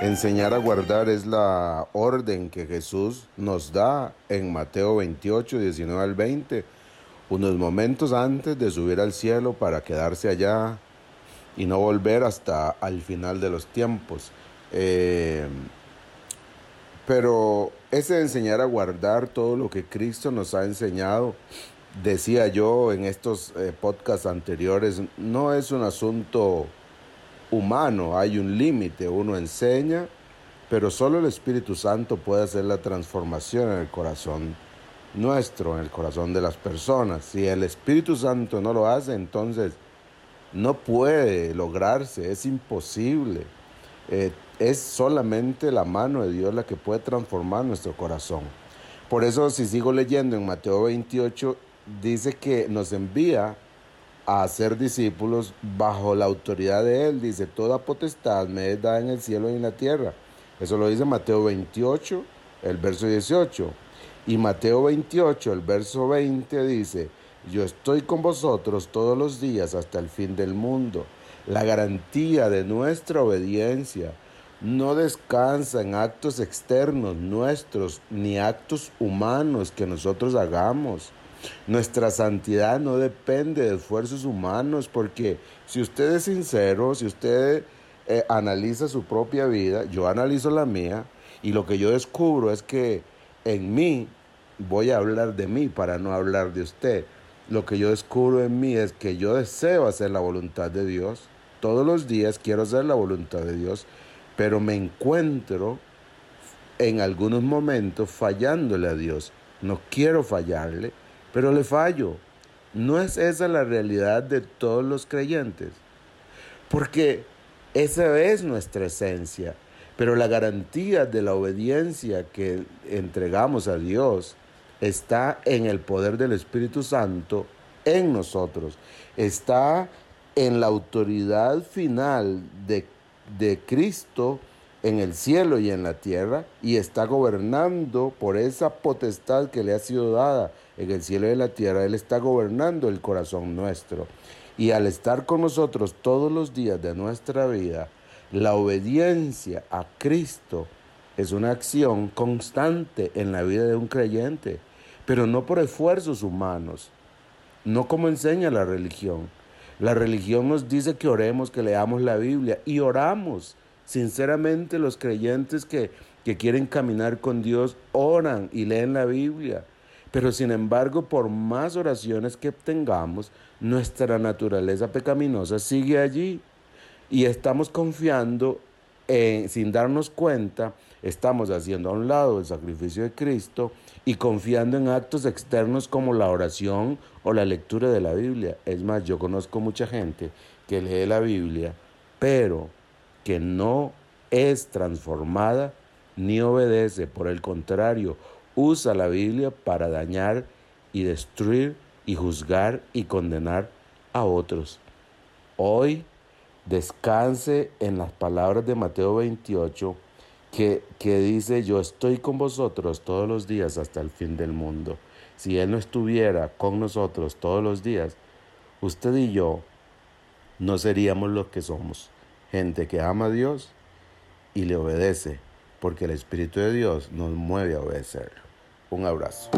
Enseñar a guardar es la orden que Jesús nos da en Mateo 28, 19 al 20, unos momentos antes de subir al cielo para quedarse allá y no volver hasta al final de los tiempos. Eh, pero ese enseñar a guardar todo lo que Cristo nos ha enseñado, decía yo en estos eh, podcasts anteriores, no es un asunto humano, hay un límite, uno enseña, pero solo el Espíritu Santo puede hacer la transformación en el corazón nuestro, en el corazón de las personas. Si el Espíritu Santo no lo hace, entonces no puede lograrse, es imposible. Eh, es solamente la mano de Dios la que puede transformar nuestro corazón. Por eso si sigo leyendo en Mateo 28, dice que nos envía a ser discípulos bajo la autoridad de Él. Dice, toda potestad me es dada en el cielo y en la tierra. Eso lo dice Mateo 28, el verso 18. Y Mateo 28, el verso 20 dice, yo estoy con vosotros todos los días hasta el fin del mundo. La garantía de nuestra obediencia no descansa en actos externos nuestros ni actos humanos que nosotros hagamos. Nuestra santidad no depende de esfuerzos humanos porque si usted es sincero, si usted eh, analiza su propia vida, yo analizo la mía y lo que yo descubro es que en mí, voy a hablar de mí para no hablar de usted, lo que yo descubro en mí es que yo deseo hacer la voluntad de Dios, todos los días quiero hacer la voluntad de Dios, pero me encuentro en algunos momentos fallándole a Dios. No quiero fallarle, pero le fallo. ¿No es esa la realidad de todos los creyentes? Porque esa es nuestra esencia. Pero la garantía de la obediencia que entregamos a Dios está en el poder del Espíritu Santo en nosotros. Está en la autoridad final de, de Cristo en el cielo y en la tierra y está gobernando por esa potestad que le ha sido dada en el cielo y en la tierra. Él está gobernando el corazón nuestro. Y al estar con nosotros todos los días de nuestra vida, la obediencia a Cristo es una acción constante en la vida de un creyente, pero no por esfuerzos humanos, no como enseña la religión. La religión nos dice que oremos, que leamos la Biblia y oramos Sinceramente los creyentes que, que quieren caminar con Dios oran y leen la Biblia. Pero sin embargo, por más oraciones que tengamos, nuestra naturaleza pecaminosa sigue allí. Y estamos confiando, sin darnos cuenta, estamos haciendo a un lado el sacrificio de Cristo y confiando en actos externos como la oración o la lectura de la Biblia. Es más, yo conozco mucha gente que lee la Biblia, pero que no es transformada ni obedece, por el contrario, usa la Biblia para dañar y destruir y juzgar y condenar a otros. Hoy descanse en las palabras de Mateo 28 que, que dice, yo estoy con vosotros todos los días hasta el fin del mundo. Si Él no estuviera con nosotros todos los días, usted y yo no seríamos lo que somos gente que ama a Dios y le obedece, porque el Espíritu de Dios nos mueve a obedecerlo. Un abrazo.